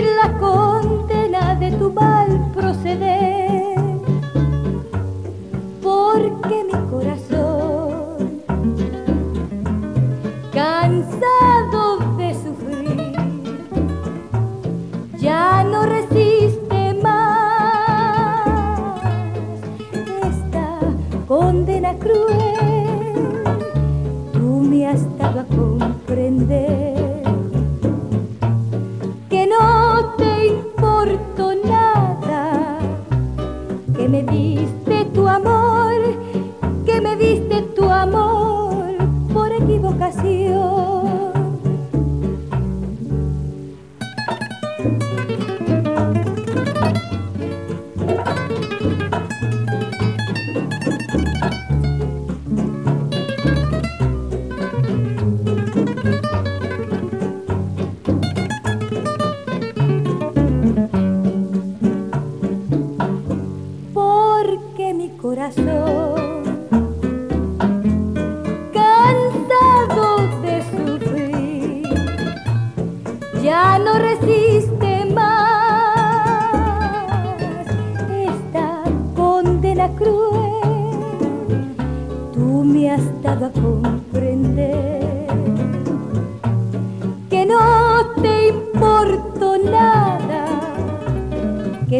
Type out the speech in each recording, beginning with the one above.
La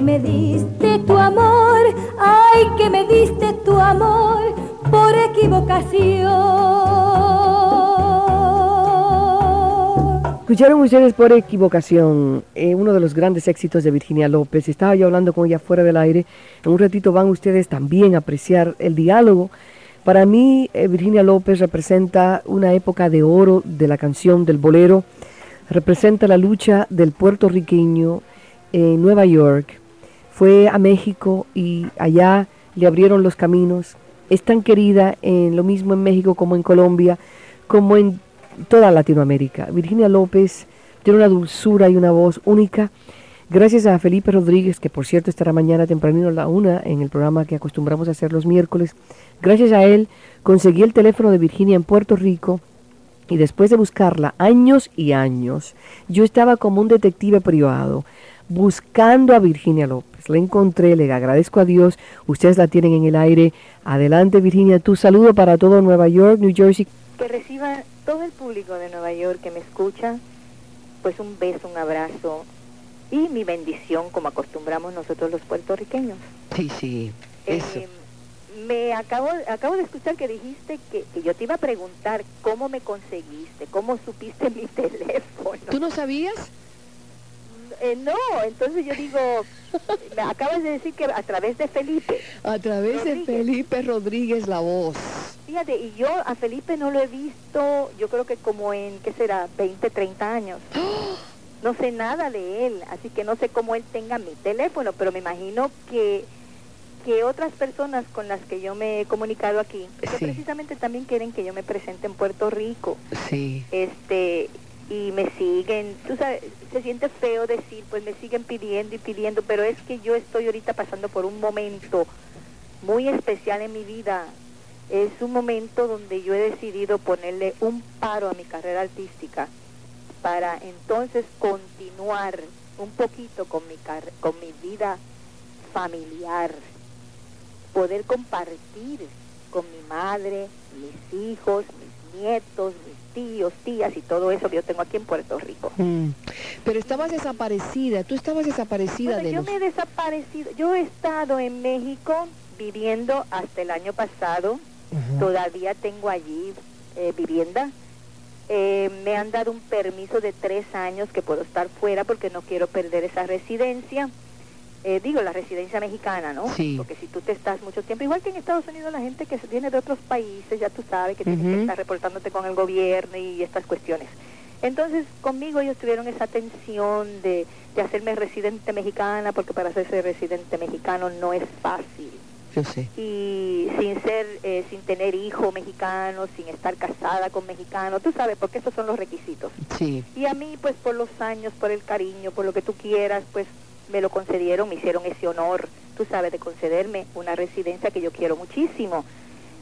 me diste tu amor, ay, que me diste tu amor por equivocación. Escucharon ustedes por equivocación eh, uno de los grandes éxitos de Virginia López. Estaba yo hablando con ella fuera del aire. En un ratito van ustedes también a apreciar el diálogo. Para mí, eh, Virginia López representa una época de oro de la canción del bolero. Representa la lucha del puertorriqueño en Nueva York. Fue a México y allá le abrieron los caminos. Es tan querida en lo mismo en México como en Colombia, como en toda Latinoamérica. Virginia López tiene una dulzura y una voz única. Gracias a Felipe Rodríguez, que por cierto estará mañana tempranero a la una en el programa que acostumbramos a hacer los miércoles. Gracias a él conseguí el teléfono de Virginia en Puerto Rico y después de buscarla años y años, yo estaba como un detective privado buscando a Virginia López. La encontré, le agradezco a Dios. Ustedes la tienen en el aire. Adelante, Virginia. Tu saludo para todo Nueva York, New Jersey. que reciba todo el público de Nueva York que me escucha, pues un beso, un abrazo y mi bendición como acostumbramos nosotros los puertorriqueños. Sí, sí, eso. Eh, me acabo, acabo de escuchar que dijiste que, que yo te iba a preguntar cómo me conseguiste, cómo supiste mi teléfono. ¿Tú no sabías? Eh, no, entonces yo digo, me acabas de decir que a través de Felipe. A través de. Felipe Rodríguez La Voz. Fíjate, y yo a Felipe no lo he visto, yo creo que como en, ¿qué será? 20, 30 años. No sé nada de él, así que no sé cómo él tenga mi teléfono, pero me imagino que que otras personas con las que yo me he comunicado aquí, que Sí. precisamente también quieren que yo me presente en Puerto Rico, Sí. este y me siguen, tú sabes, se siente feo decir, pues me siguen pidiendo y pidiendo, pero es que yo estoy ahorita pasando por un momento muy especial en mi vida. Es un momento donde yo he decidido ponerle un paro a mi carrera artística para entonces continuar un poquito con mi car- con mi vida familiar, poder compartir con mi madre, mis hijos, mis nietos, mis tíos, tías y todo eso que yo tengo aquí en Puerto Rico. Mm. Pero estabas desaparecida, tú estabas desaparecida Bueno, de yo los... me he desaparecido. Yo he estado en México viviendo hasta el año pasado. Todavía tengo allí eh, vivienda. Eh, me han dado un permiso de tres años que puedo estar fuera porque no quiero perder esa residencia. Eh, digo, la residencia mexicana, ¿no? Sí. Porque si tú te estás mucho tiempo, igual que en Estados Unidos la gente que se viene de otros países, ya tú sabes que tienes Ujú. que estar reportándote con el gobierno y estas cuestiones. Entonces, conmigo ellos tuvieron esa atención de, de hacerme residente mexicana, porque para hacerse residente mexicano no es fácil Yo sé. y sin ser, eh, sin tener hijo mexicano, sin estar casada con mexicano, tú sabes, porque esos son los requisitos. Sí. Y a mí, pues por los años, por el cariño, por lo que tú quieras, pues me lo concedieron, me hicieron ese honor, tú sabes, de concederme una residencia que yo quiero muchísimo,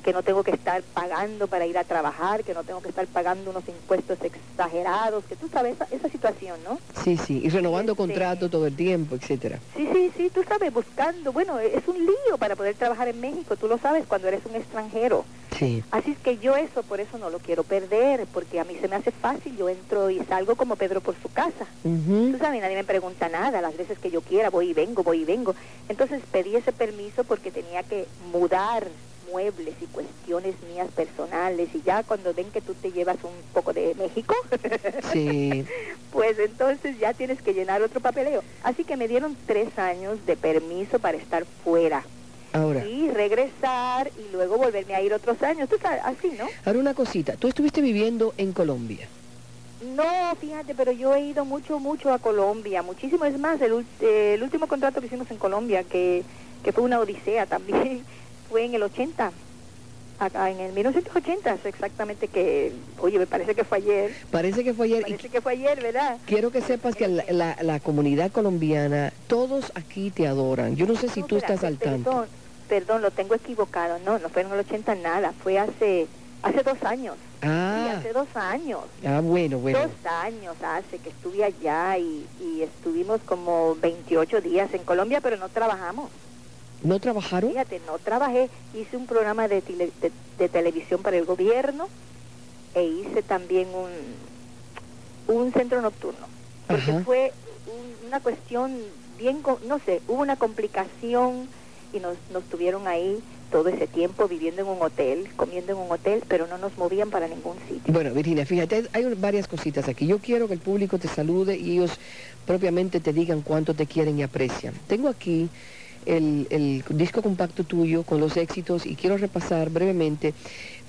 que no tengo que estar pagando para ir a trabajar, que no tengo que estar pagando unos impuestos exagerados, que tú sabes esa, esa situación, ¿no? Sí, sí. Y renovando Este- contrato todo el tiempo, etcétera. Sí, sí, sí, tú sabes, buscando, bueno, es un lío para poder trabajar en México, tú lo sabes cuando eres un extranjero. Sí. Así es que yo eso, por eso no lo quiero perder, porque a mí se me hace fácil, yo entro y salgo como Pedro por su casa. Ujú. Tú sabes, nadie me pregunta nada, las veces que yo quiera voy y vengo, voy y vengo. Entonces pedí ese permiso porque tenía que mudar muebles y cuestiones mías personales y ya cuando ven que tú te llevas un poco de México, Sí. pues entonces ya tienes que llenar otro papeleo. Así que me dieron tres años de permiso para estar fuera Ahora, y regresar y luego volverme a ir otros años. Tú sabes, así, ¿no? ahora una cosita. Tú estuviste viviendo en Colombia. No, fíjate, pero yo he ido mucho, mucho a Colombia, muchísimo. Es más, el, eh, el último contrato que hicimos en Colombia, que, que fue una odisea también, fue en el 80, acá en el 1980, exactamente que, oye, me parece que fue ayer, Parece que fue ayer. y parece que fue ayer, ¿verdad? Quiero que sepas que la, la- la comunidad colombiana, todos aquí te adoran. Yo no sé si No, tú estás al tanto. Perdón, perdón, lo tengo equivocado, no, no fue en el 80 nada, fue hace, hace dos años, sí, Ah, hace dos años. ah, bueno, bueno. Dos años hace que estuve allá y, y estuvimos como 28 días en Colombia, pero no trabajamos. ¿No trabajaron? Fíjate, no trabajé, hice un programa de, tele- de, de televisión para el gobierno e hice también un, un centro nocturno. Porque Ajá. fue un- una cuestión bien, no sé, hubo una complicación y nos, nos tuvieron ahí todo ese tiempo viviendo en un hotel, comiendo en un hotel, pero no nos movían para ningún sitio. Bueno, Virginia, fíjate, hay varias cositas aquí. Yo quiero que el público te salude y ellos propiamente te digan cuánto te quieren y aprecian. Tengo aquí el, el disco compacto tuyo con los éxitos y quiero repasar brevemente.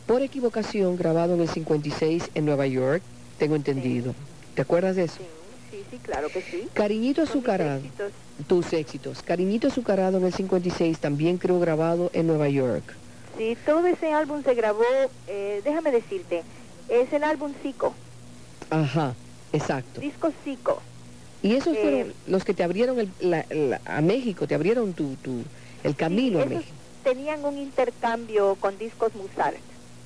Por equivocación, grabado en el 56 en Nueva York, tengo entendido. ¿Te acuerdas de eso? Sí, sí, sí, claro que sí. Cariñito azucarado, éxitos. tus éxitos. Cariñito azucarado en el 56, también creo grabado en Nueva York. Sí, todo ese álbum se grabó, eh, déjame decirte, es el álbum Zico, Ajá, exacto. disco Zico. Y esos Eh, fueron los que te abrieron el- la- la- a México, te abrieron tu, tu, el camino Sí, a México. tenían un intercambio con discos Musart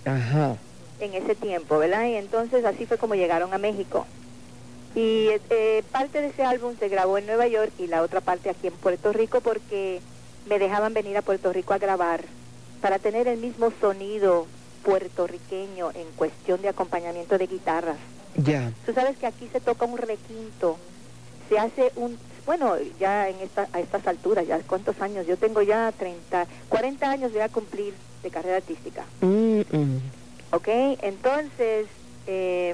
Ajá. en ese tiempo, ¿verdad? Y entonces así fue como llegaron a México. Y eh, parte de ese álbum se grabó en Nueva York y la otra parte aquí en Puerto Rico porque me dejaban venir a Puerto Rico a grabar para tener el mismo sonido puertorriqueño en cuestión de acompañamiento de guitarras. Ya. Tú sabes que aquí se toca un requinto, se hace un, bueno, ya en esta, a estas alturas, ya cuántos años, yo tengo ya 30, 40 años voy a cumplir de carrera artística, Mm, mm. ¿ok? Entonces, eh,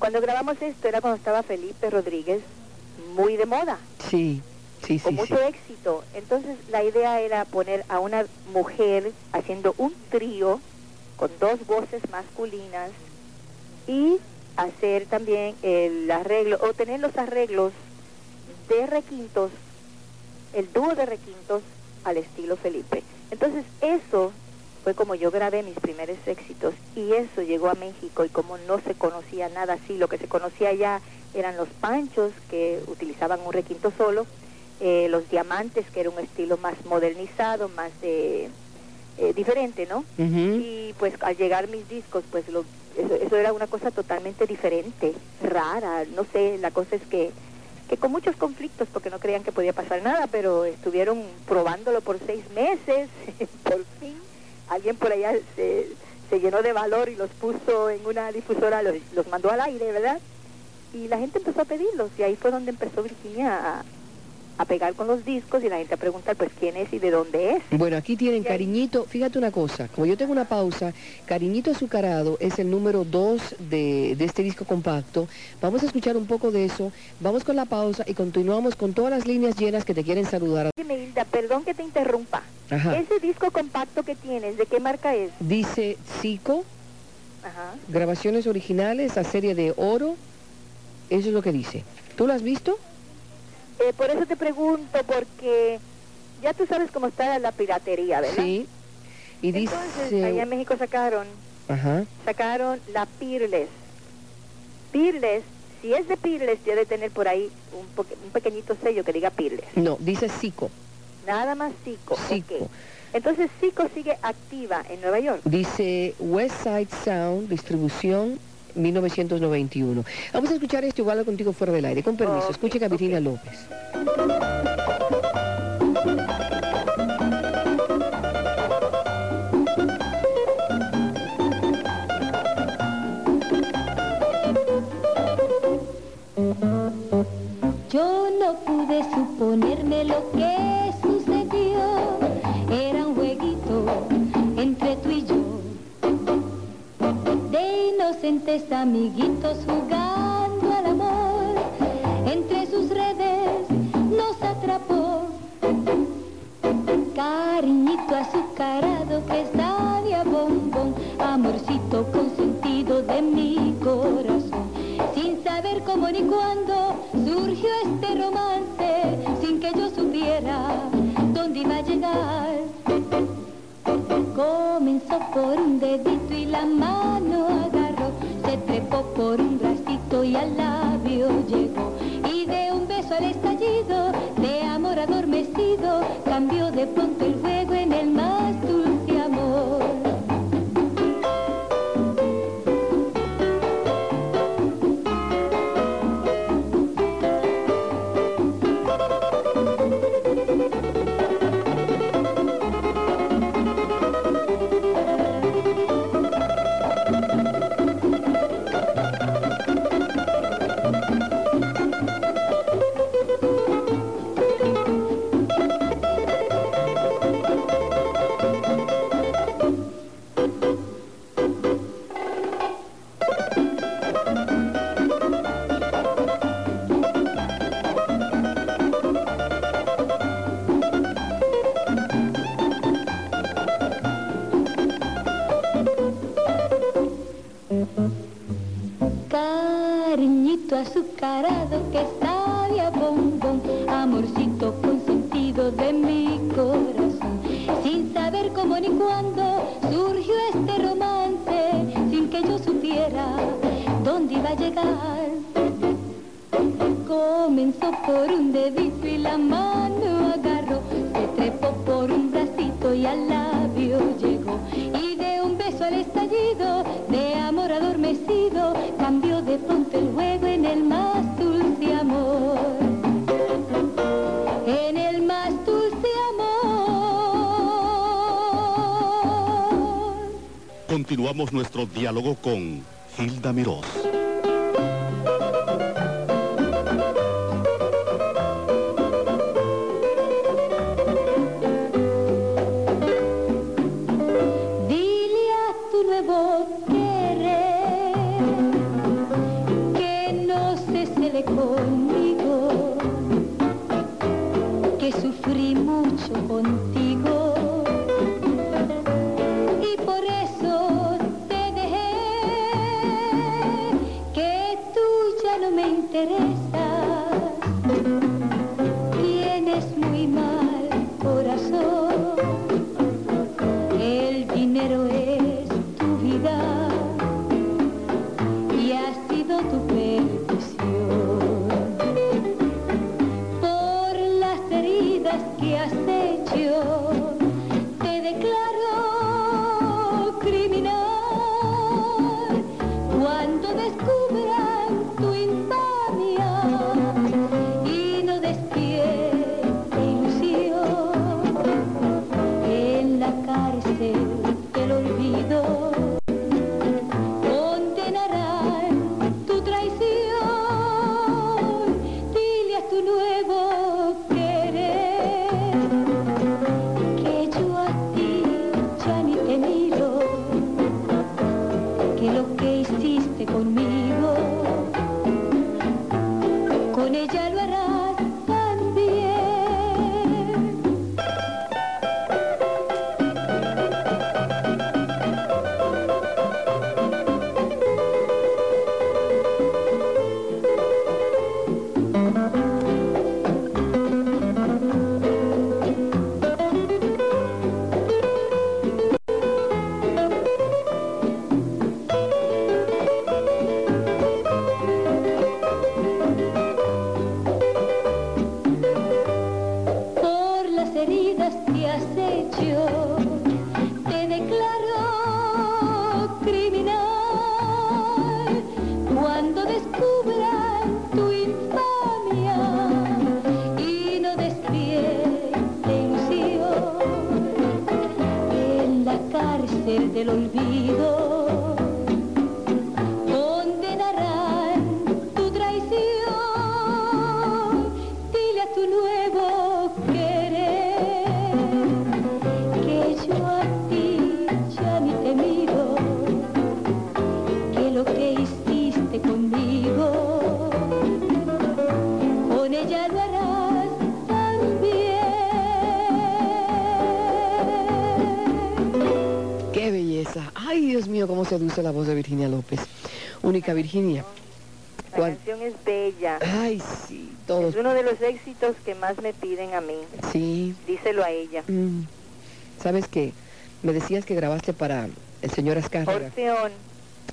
cuando grabamos esto era cuando estaba Felipe Rodríguez, muy de moda, Sí, sí, con sí, sí. mucho éxito. Entonces la idea era poner a una mujer haciendo un trío con dos voces masculinas y hacer también el arreglo, o tener los arreglos de requintos, el dúo de requintos al estilo Felipe. Entonces eso fue como yo grabé mis primeros éxitos y eso llegó a México y como no se conocía nada así, lo que se conocía ya eran los panchos que utilizaban un requinto solo, eh, los diamantes que era un estilo más modernizado, más de eh, diferente, ¿no? Y pues al llegar mis discos, pues lo, eso, eso era una cosa totalmente diferente, rara, no sé, la cosa es que, que con muchos conflictos, porque no creían que podía pasar nada, pero estuvieron probándolo por seis meses, por fin, alguien por allá se, se llenó de valor y los puso en una difusora, los, los mandó al aire, ¿verdad? Y la gente empezó a pedirlos y ahí fue donde empezó Virginia a, a pegar con los discos y la gente a preguntar pues quién es y de dónde es. Bueno, aquí tienen Cariñito, fíjate una cosa, como yo tengo una pausa, Cariñito Azucarado es el número 2 de, de este disco compacto. Vamos a escuchar un poco de eso, vamos con la pausa y continuamos con todas las líneas llenas que te quieren saludar. Dime, Hilda, perdón que te interrumpa. Ajá. Ese disco compacto que tienes, ¿de qué marca es? Dice Zico, Ajá. grabaciones originales, a serie de oro, eso es lo que dice. ¿Tú lo has visto? Eh, por eso te pregunto, porque ya tú sabes cómo está la piratería, ¿verdad? Sí. Y Entonces, dice... allá en México sacaron, Ajá. sacaron la Peerless. Peerless, si es de Peerless, debe tener por ahí un, po- un pequeñito sello que diga Peerless. No, dice Zico. Nada más Zico. Zico. ok. Entonces Zico sigue activa en Nueva York. Dice West Side Sound, distribución 1991. Vamos a escuchar esto igual contigo fuera del aire. Con permiso, Ok, escuchen a Virginia ok. López. Amiguitos jugando al amor. Entre sus redes nos atrapó. Cariñito azucarado que de a bombón. Amorcito consentido de mi corazón. Sin saber cómo ni cuándo llegar. Comenzó por un dedito y la mano agarró, se trepó por un bracito y al labio llegó. Y de un beso al estallido, de amor adormecido, cambió de pronto el juego en el más dulce amor. En el más dulce amor. Continuamos nuestro diálogo con Hilda Mirós. La voz de Virginia López. Única Virginia. La ¿Cuál? canción es bella. Ay, sí, todos. Es uno de los éxitos que más me piden a mí. Sí. Díselo a ella. Mm. ¿Sabes qué? Me decías que grabaste para el señor Azcárraga. Orfeón.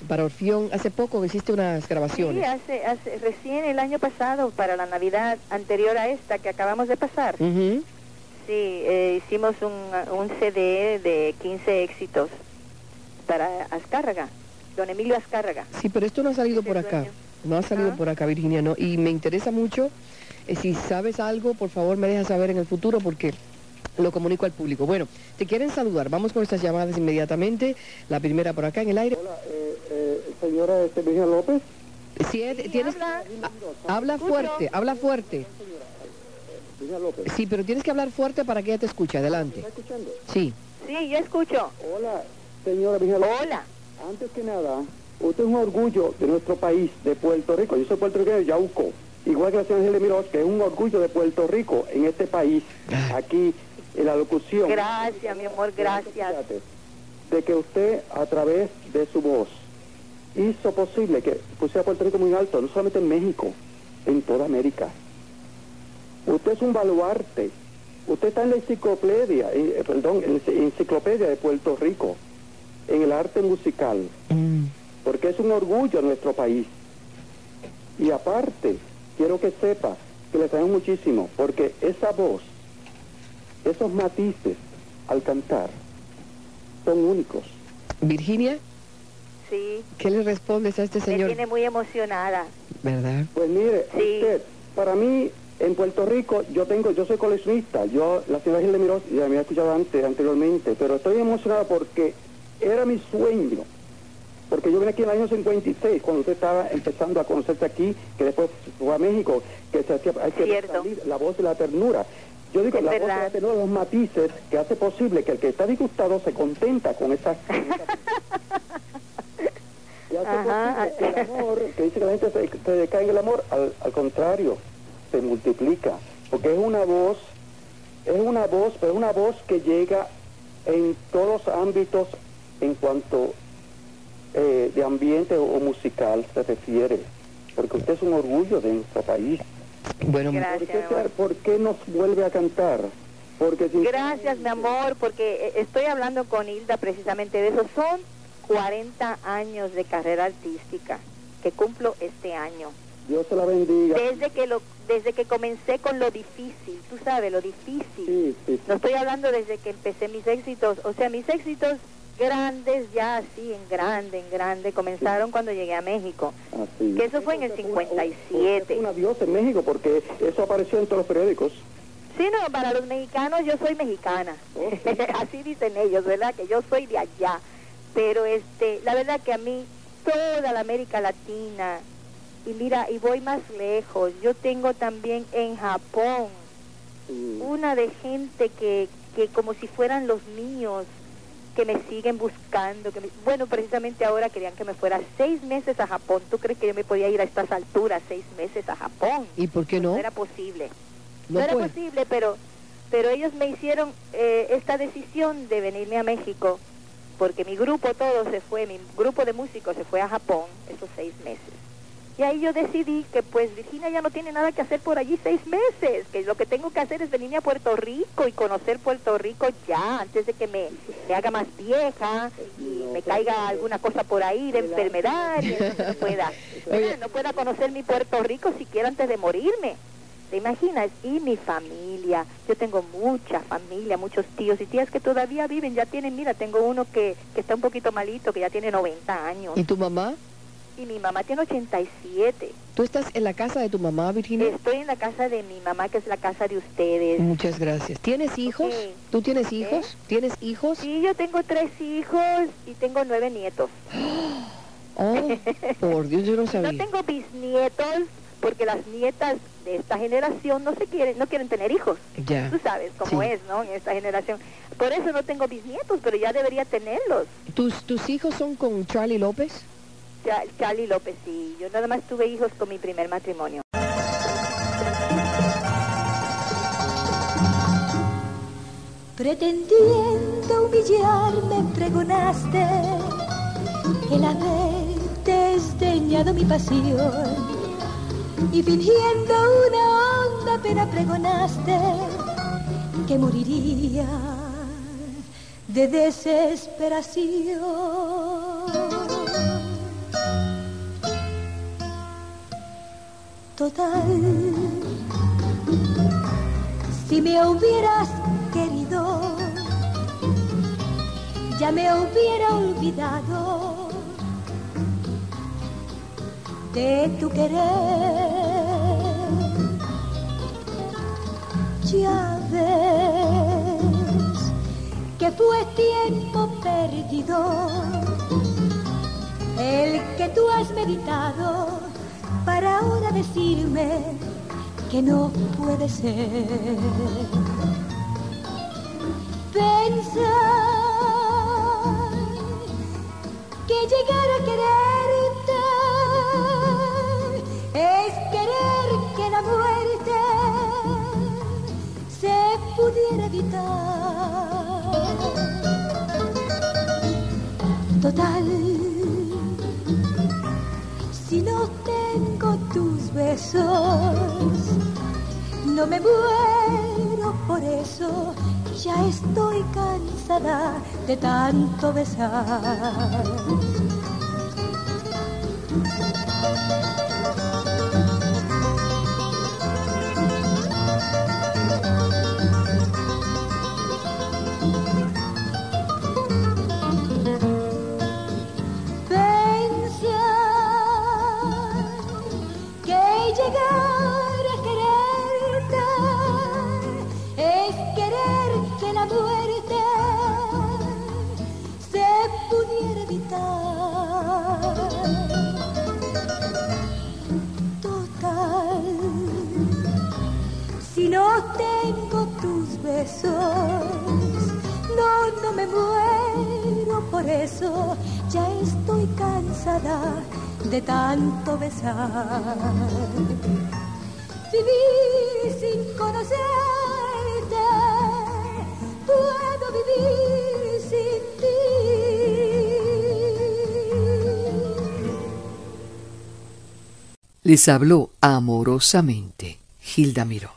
Para Orfión. Hace poco hiciste unas Sí, grabaciones. hace, hace, recién el año pasado, para la Navidad anterior a esta que acabamos de pasar. Ujú. Sí, eh, hicimos un, un CD de 15 éxitos para Azcárraga, don Emilio Azcárraga. Sí, pero esto no ha salido por acá. dueño. No ha salido Ah. por acá, Virginia, no. Y me interesa mucho, eh, si sabes algo, por favor me dejas saber en el futuro porque lo comunico al público. Bueno, te quieren saludar. Vamos con estas llamadas inmediatamente. La primera por acá en el aire. Hola, eh, eh, señora este, Virginia López. Si es- tienes, habla. Habla fuerte, habla fuerte. López. Sí, pero tienes que hablar fuerte para que ella te escuche. Adelante. ¿Está escuchando? Sí. Sí, yo escucho. Hola, señora López. Hola. Antes que nada, usted es un orgullo de nuestro país, de Puerto Rico. Yo soy puertorriqueño de Yauco. Igual que la señora Gil Mirós, que es un orgullo de Puerto Rico en este país, aquí en la locución. Gracias, mi amor, gracias. De que usted, a través de su voz, hizo posible que pusiera Puerto Rico muy alto, no solamente en México, en toda América. Usted es un baluarte. Usted está en la enciclopedia, eh, perdón, en la enciclopedia de Puerto Rico, en el arte musical, Mm. porque es un orgullo a nuestro país. Y aparte, quiero que sepa que le extraño muchísimo, porque esa voz, esos matices al cantar, son únicos. Virginia, Sí, ¿qué le respondes a este me señor? tiene muy emocionada. ¿Verdad? Pues mire, Sí. usted, para mí, en Puerto Rico, yo tengo, yo soy coleccionista, yo, la señora Gil de Mirós, ya me había escuchado antes, anteriormente, pero estoy emocionada porque era mi sueño, porque yo vine aquí en el año 56, cuando usted estaba empezando a conocerse aquí, que después fue a México, que se hacía, hay que salir, la voz de la ternura. Yo digo, Es la voz de la ternura, los matices que hace posible que el que está disgustado se contenta con esa... y hace Ajá. posible que el amor, que dice que la gente se, se decae en el amor, al, al contrario, se multiplica, porque es una voz, es una voz, pero es una voz que llega en todos los ámbitos en cuanto eh, de ambiente o, o musical se refiere, porque usted es un orgullo de nuestro país. Bueno, ¿Por Gracias, qué, mi amor. por qué nos vuelve a cantar? Porque si- Gracias, mi amor, porque eh, estoy hablando con Hilda precisamente de eso. Son 40 años de carrera artística que cumplo este año. Dios se la bendiga. Desde que lo, desde que comencé con lo difícil, tú sabes, lo difícil. Sí, sí, No estoy hablando desde que empecé mis éxitos, o sea, mis éxitos grandes, ya así, en grande, en grande, comenzaron cuando llegué a México. así. Que eso fue en el Usted fue una- 57. usted fue una diosa en México porque eso apareció en todos los periódicos. Sí, no, para los mexicanos yo soy mexicana. Así dicen ellos, ¿verdad? Que yo soy de allá. Pero este, la verdad que a mí toda la América Latina y mira, y voy más lejos. Yo tengo también en Japón una de gente que que como si fueran los míos que me siguen buscando, que me- bueno, precisamente ahora querían que me fuera seis meses a Japón. ¿Tú crees que yo me podía ir a estas alturas seis meses a Japón? ¿y por qué no? no era posible. No No, era puede. posible, pero pero ellos me hicieron eh, esta decisión de venirme a México porque mi grupo todo se fue, mi grupo de músicos se fue a Japón esos seis meses. Y ahí yo decidí que pues Virginia ya no tiene nada que hacer por allí seis meses, que lo que tengo que hacer es venirme a Puerto Rico y conocer Puerto Rico ya, antes de que me, me haga más vieja y me caiga alguna cosa por ahí de enfermedad y no pueda, Oye. no pueda conocer mi Puerto Rico siquiera antes de morirme. ¿Te imaginas? Y mi familia. Yo tengo mucha familia, muchos tíos y tías que todavía viven, ya tienen, mira, tengo uno que, que está un poquito malito, que ya tiene 90 años. ¿Y tu mamá? Y mi mamá tiene 87. ¿Tú estás en la casa de tu mamá, Virginia? Estoy en la casa de mi mamá, que es la casa de ustedes. Muchas gracias. ¿Tienes hijos? ¿Tú tienes hijos? ¿Tienes hijos? Sí, yo tengo tres hijos y tengo nueve nietos. Oh, por Dios, yo no No sabía. tengo bisnietos porque las nietas de esta generación no se quieren, no quieren tener hijos. Ya. Tú sabes cómo Sí. es, ¿no? En esta generación. Por eso no tengo bisnietos, pero ya debería tenerlos. ¿Tus, ¿Tus hijos son con Charlie López? Charlie López, sí. Yo nada más tuve hijos con mi primer matrimonio. Pretendiendo humillarme pregonaste el haber desdeñado mi pasión y fingiendo una honda pena pregonaste que moriría de desesperación. Si me hubieras querido, ya me hubiera olvidado de tu querer. Ya ves que fue tiempo perdido el que tú has meditado para ahora decirme que no puede ser. Pensar que llegar a quererte es querer que la muerte se pudiera evitar. Total, besos, no me muero por eso, ya estoy cansada de tanto besar. Muero por eso, ya estoy cansada de tanto besar. Vivir sin conocerte, puedo vivir sin ti. Les habló amorosamente Gilda Mirós.